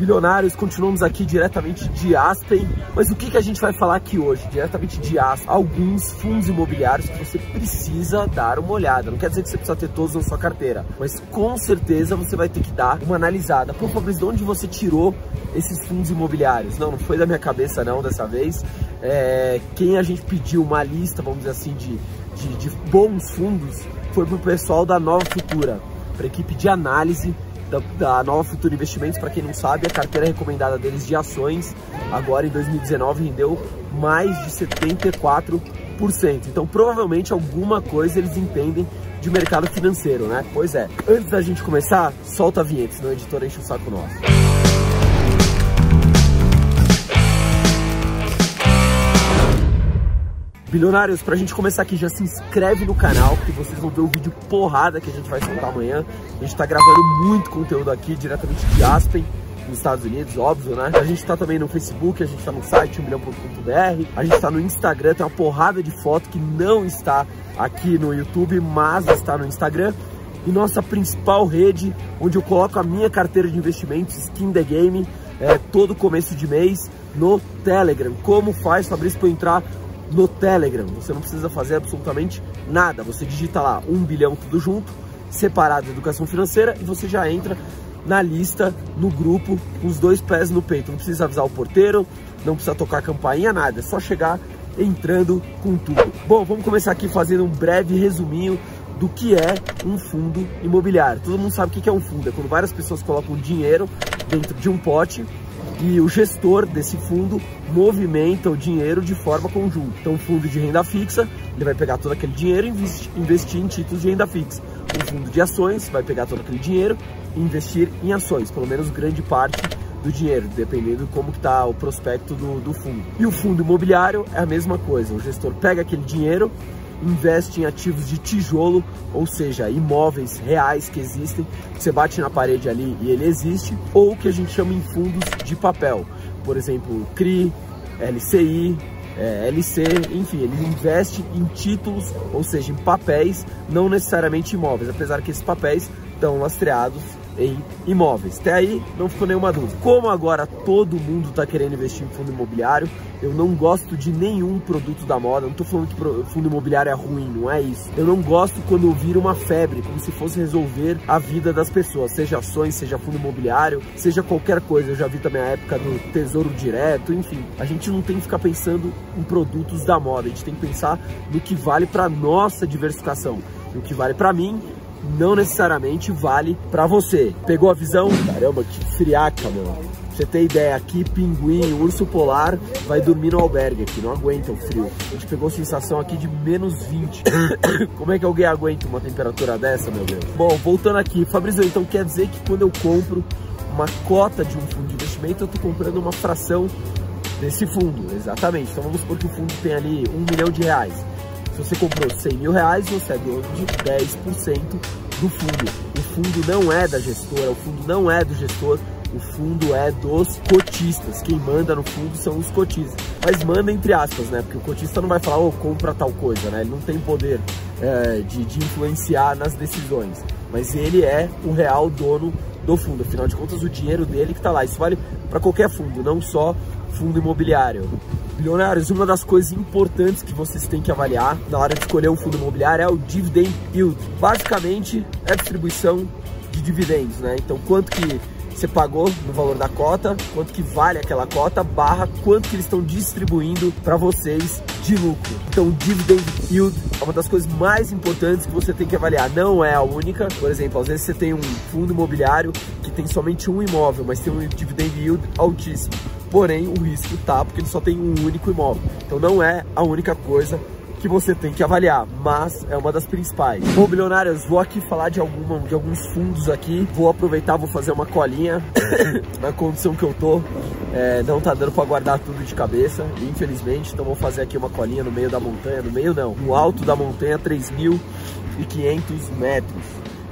Bilionários, continuamos aqui diretamente de Aspen, mas o que, que a gente vai falar aqui hoje? Diretamente de Aspen, alguns fundos imobiliários que você precisa dar uma olhada. Não quer dizer que você precisa ter todos na sua carteira, mas com certeza você vai ter que dar uma analisada. Pô, Fabrício, de onde você tirou esses fundos imobiliários? Não, não foi da minha cabeça não dessa vez. É, quem a gente pediu uma lista, vamos dizer assim, de, de, de bons fundos foi pro pessoal da Nova Futura, para a equipe de análise da, da Nova Futura Investimentos, para quem não sabe, a carteira recomendada deles de ações, agora em 2019, rendeu mais de 74%. Então, provavelmente, alguma coisa eles entendem de mercado financeiro, né? Pois é. Antes da gente começar, solta a vinheta, senão a editora enche o saco nosso. Bilionários, pra gente começar aqui, já se inscreve no canal, que vocês vão ver o vídeo porrada que a gente vai soltar amanhã. A gente tá gravando muito conteúdo aqui, diretamente de Aspen, nos Estados Unidos, óbvio, né? A gente tá também no Facebook, a gente tá no site 1milhão.com.br, a gente tá no Instagram, tem uma porrada de foto que não está aqui no YouTube, mas está no Instagram. E nossa principal rede, onde eu coloco a minha carteira de investimentos, Skin the Game, é, todo começo de mês, no Telegram. Como faz, Fabrício, para entrar no Telegram. Você não precisa fazer absolutamente nada. Você digita lá um bilhão tudo junto, separado educação financeira e você já entra na lista, no grupo, com os dois pés no peito. Não precisa avisar o porteiro, não precisa tocar campainha, nada. É só chegar entrando com tudo. Bom, vamos começar aqui fazendo um breve resuminho do que é um fundo imobiliário. Todo mundo sabe o que é um fundo, é quando várias pessoas colocam dinheiro dentro de um pote e o gestor desse fundo movimenta o dinheiro de forma conjunta. Então, o fundo de renda fixa, ele vai pegar todo aquele dinheiro e investir, em títulos de renda fixa. O fundo de ações vai pegar todo aquele dinheiro e investir em ações, pelo menos grande parte do dinheiro, dependendo de como está o prospecto do, do fundo. E o fundo imobiliário é a mesma coisa, o gestor pega aquele dinheiro investe em ativos de tijolo, ou seja, imóveis reais que existem, você bate na parede ali e ele existe, ou que a gente chama em fundos de papel, por exemplo, CRI, LCI, é, LC, enfim, ele investe em títulos, ou seja, em papéis, não necessariamente imóveis, apesar que esses papéis estão lastreados em imóveis. Até aí não ficou nenhuma dúvida. Como agora todo mundo está querendo investir em fundo imobiliário, eu não gosto de nenhum produto da moda. Não estou falando que fundo imobiliário é ruim, não é isso. Eu não gosto quando vira uma febre, como se fosse resolver a vida das pessoas, seja ações, seja fundo imobiliário, seja qualquer coisa. Eu já vi também a época do Tesouro Direto, enfim. A gente não tem que ficar pensando em produtos da moda, a gente tem que pensar no que vale para nossa diversificação. E o que vale para mim não necessariamente vale para você. Pegou a visão? Caramba, que friaca, meu. você ter ideia, aqui pinguim, urso polar vai dormir no albergue aqui, não aguenta o frio. A gente pegou sensação aqui de menos 20. Como é que alguém aguenta uma temperatura dessa, meu Deus? Bom, voltando aqui, Fabrício, então quer dizer que quando eu compro uma cota de um fundo de investimento, eu estou comprando uma fração desse fundo, exatamente. Então vamos supor que o fundo tem ali um milhão de reais. Se você comprou 100 mil reais, você é dono de 10% do fundo. O fundo não é da gestora, o fundo não é do gestor, o fundo é dos cotistas. Quem manda no fundo são os cotistas. Mas manda entre aspas, né? Porque o cotista não vai falar, oh, compra tal coisa, né? Ele não tem poder é, de, de influenciar nas decisões. Mas ele é o real dono do fundo. Afinal de contas, o dinheiro dele que está lá. Isso vale para qualquer fundo, não só fundo imobiliário. Bilionários, uma das coisas importantes que vocês têm que avaliar na hora de escolher um fundo imobiliário é o dividend yield. Basicamente, é a distribuição de dividendos, né? Então, quanto que você pagou no valor da cota, quanto que vale aquela cota, barra quanto que eles estão distribuindo para vocês de lucro. Então, o dividend yield é uma das coisas mais importantes que você tem que avaliar. Não é a única. Por exemplo, às vezes você tem um fundo imobiliário que tem somente um imóvel, mas tem um dividend yield altíssimo porém o risco tá porque ele só tem um único imóvel. Então não é a única coisa que você tem que avaliar, mas é uma das principais. Bom, bilionários, vou aqui falar de, alguma, de alguns fundos aqui, vou aproveitar, vou fazer uma colinha na condição que eu tô, é, não tá dando para guardar tudo de cabeça, infelizmente, então vou fazer aqui uma colinha no meio da montanha, no meio não, no alto da montanha, 3.500 metros.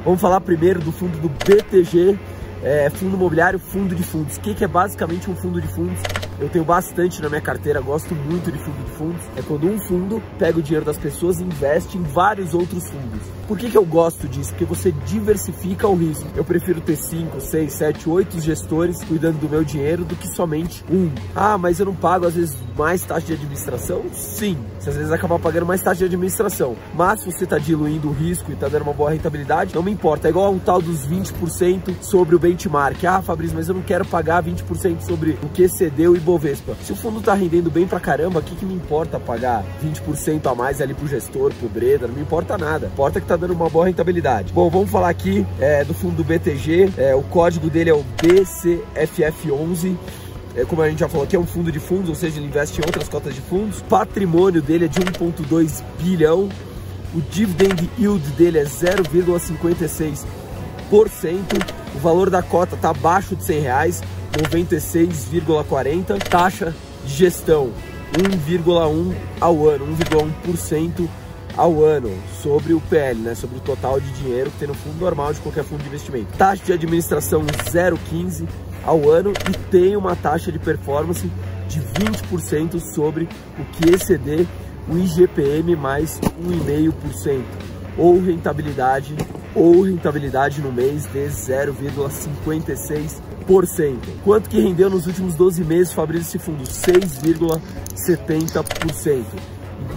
Vamos falar primeiro do fundo do BTG, é, fundo imobiliário, fundo de fundos. O que, que é basicamente um fundo de fundos? Eu tenho bastante na minha carteira, gosto muito de fundo de fundos, é quando um fundo pega o dinheiro das pessoas e investe em vários outros fundos. Por que, que eu gosto disso? Porque você diversifica o risco. Eu prefiro ter 5, 6, 7, 8 gestores cuidando do meu dinheiro do que somente um. Ah, mas eu não pago às vezes mais taxa de administração? Sim, você às vezes acaba pagando mais taxa de administração. Mas se você está diluindo o risco e está dando uma boa rentabilidade, não me importa. É igual um tal dos 20% sobre o benchmark. Ah, Fabrício, mas eu não quero pagar 20% sobre o que excedeu e Bovespa. Se o fundo está rendendo bem pra caramba, o que, que me importa pagar 20% a mais ali pro gestor, pro Breda? Não me importa nada. Importa que tá dando uma boa rentabilidade. Bom, vamos falar aqui é, do fundo do BTG. É, o código dele é o BCFF11 é, como a gente já falou aqui, é um fundo de fundos, ou seja, ele investe em outras cotas de fundos. O patrimônio dele é de 1,2 bilhão. O dividend yield dele é 0,56%. O valor da cota está abaixo de 100 reais, 96,40. Taxa de gestão 1,1 ao ano, 1,1% ao ano sobre o PL, né, sobre o total de dinheiro que tem no fundo normal de qualquer fundo de investimento. Taxa de administração 0,15 ao ano e tem uma taxa de performance de 20% sobre o que exceder o IGPM mais 1,5% ou rentabilidade ou rentabilidade no mês de 0,56%. Quanto que rendeu nos últimos 12 meses, Fabrício, esse fundo? 6,70%.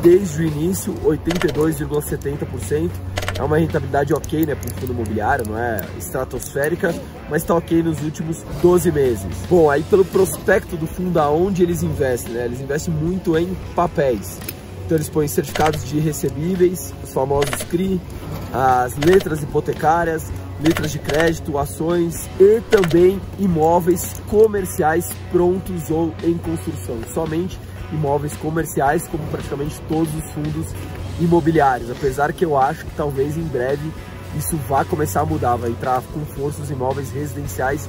Desde o início, 82,70%. É uma rentabilidade ok, né, para um fundo imobiliário, não é estratosférica, mas está ok nos últimos 12 meses. Bom, aí pelo prospecto do fundo, aonde eles investem, né? Eles investem muito em papéis. Então eles põem certificados de recebíveis, os famosos CRI, as letras hipotecárias, letras de crédito, ações e também imóveis comerciais prontos ou em construção. Somente imóveis comerciais, como praticamente todos os fundos imobiliários. Apesar que eu acho que talvez em breve isso vá começar a mudar, vai entrar com força os imóveis residenciais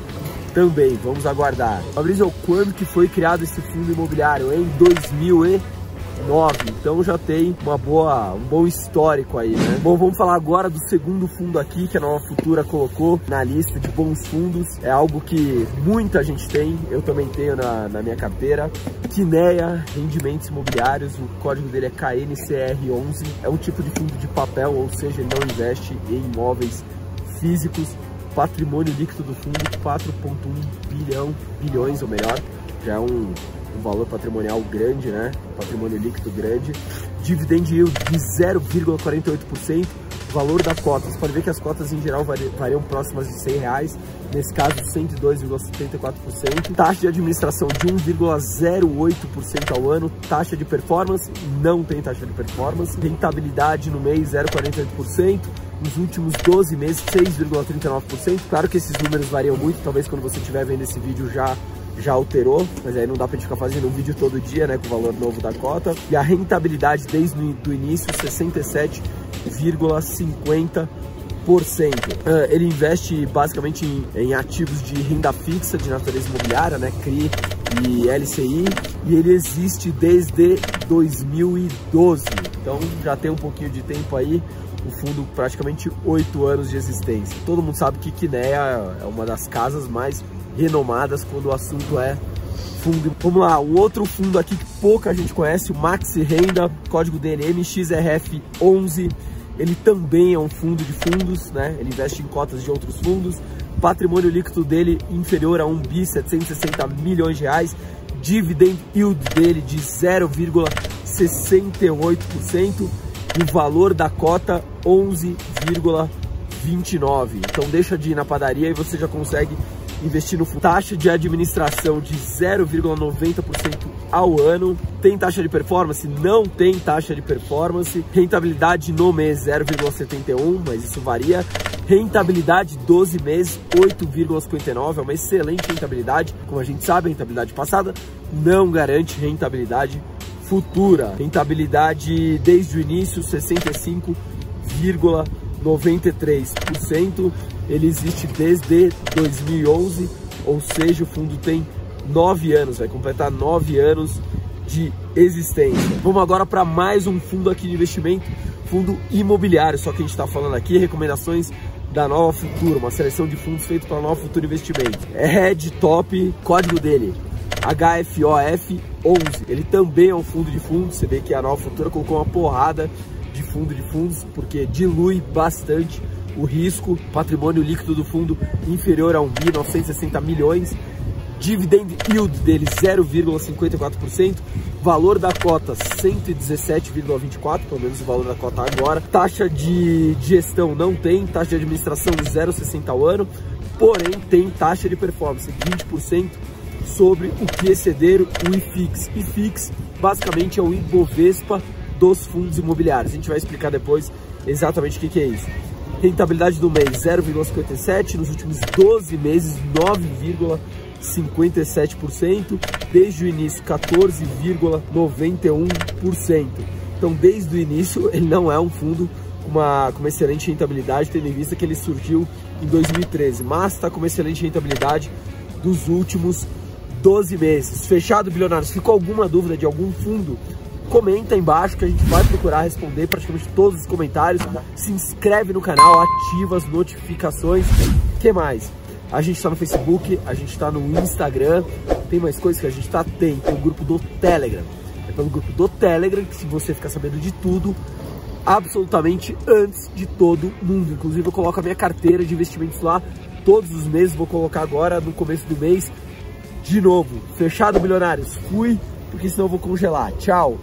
também. Vamos aguardar. Fabrício, quando que foi criado esse fundo imobiliário? Em 2000 e 9, então já tem uma boa, um bom histórico aí, né? Bom, vamos falar agora do segundo fundo aqui que a Nova Futura colocou na lista de bons fundos. É algo que muita gente tem, eu também tenho na, na minha carteira. Quineia Rendimentos Imobiliários, o código dele é KNCR11. É um tipo de fundo de papel, ou seja, ele não investe em imóveis físicos. Patrimônio líquido do fundo 4,1 bilhão, bilhões ou melhor, já é um um valor patrimonial grande, né? Patrimônio líquido grande. Dividend yield de 0,48%. Valor da cota, você pode ver que as cotas em geral variam próximas de 100 reais, nesse caso 102,74%. Taxa de administração de 1,08% ao ano. Taxa de performance, não tem taxa de performance. Rentabilidade no mês 0,48% nos últimos 12 meses 6,39%. Claro que esses números variam muito, talvez quando você estiver vendo esse vídeo já já alterou, mas aí não dá pra gente ficar fazendo um vídeo todo dia, né, com o valor novo da cota. E a rentabilidade desde o início, 67,50%. Uh, ele investe basicamente em, em, ativos de renda fixa de natureza imobiliária, né, CRI e LCI, e ele existe desde 2012. Então já tem um pouquinho de tempo aí, o fundo praticamente oito anos de existência. Todo mundo sabe que Kinea é uma das casas mais renomadas quando o assunto é fundo. Vamos lá, um outro fundo aqui que pouca gente conhece, o Maxi Renda, código dele MXRF11. Ele também é um fundo de fundos, né? Ele investe em cotas de outros fundos. Patrimônio líquido dele inferior a 1 bi 760 milhões de reais. Dividend yield dele de 0,68% e o valor da cota 11,29. Então deixa de ir na padaria e você já consegue investir no fundo. Taxa de administração de 0,90% ao ano. Tem taxa de performance? Não tem taxa de performance. Rentabilidade no mês 0,71, mas isso varia. Rentabilidade 12 meses 8,59, é uma excelente rentabilidade. Como a gente sabe, a rentabilidade passada não garante rentabilidade futura. Rentabilidade desde o início 65,93% ele existe desde 2011, ou seja, o fundo tem nove anos, vai completar nove anos de existência. Vamos agora para mais um fundo aqui de investimento, fundo imobiliário, só que a gente está falando aqui recomendações da Nova Futura, uma seleção de fundos feito pela Nova Futura Investimento. É Red Top, código dele HFOF11. Ele também é um fundo de fundos. Você vê que a Nova Futura colocou uma porrada de fundo de fundos, porque dilui bastante o risco, patrimônio líquido do fundo inferior a 1 bi, 960 milhões, dividend yield dele 0,54%, valor da cota 117,24, pelo menos o valor da cota agora, taxa de gestão não tem, taxa de administração 0,60 ao ano, porém tem taxa de performance 20% sobre o que exceder o IFIX. IFIX basicamente é o Ibovespa dos fundos imobiliários. A gente vai explicar depois exatamente o que, que é isso. Rentabilidade do mês 0,57, nos últimos 12 meses 9,57%, desde o início 14,91%. Então, desde o início, ele não é um fundo com uma, com uma excelente rentabilidade, tendo em vista que ele surgiu em 2013, mas está com uma excelente rentabilidade dos últimos 12 meses. Fechado, bilionários? Ficou alguma dúvida de algum fundo comenta aí embaixo que a gente vai procurar responder praticamente todos os comentários. Se inscreve no canal, ativa as notificações. Que mais? A gente está no Facebook, a gente está no Instagram. Tem mais coisas que a gente está? Tem. Tem o grupo do Telegram. É pelo grupo do Telegram que você ficar sabendo de tudo, absolutamente antes de todo mundo. Inclusive eu coloco a minha carteira de investimentos lá todos os meses. Vou colocar agora no começo do mês de novo. Fechado, milionários? Fui, porque senão eu vou congelar. Tchau!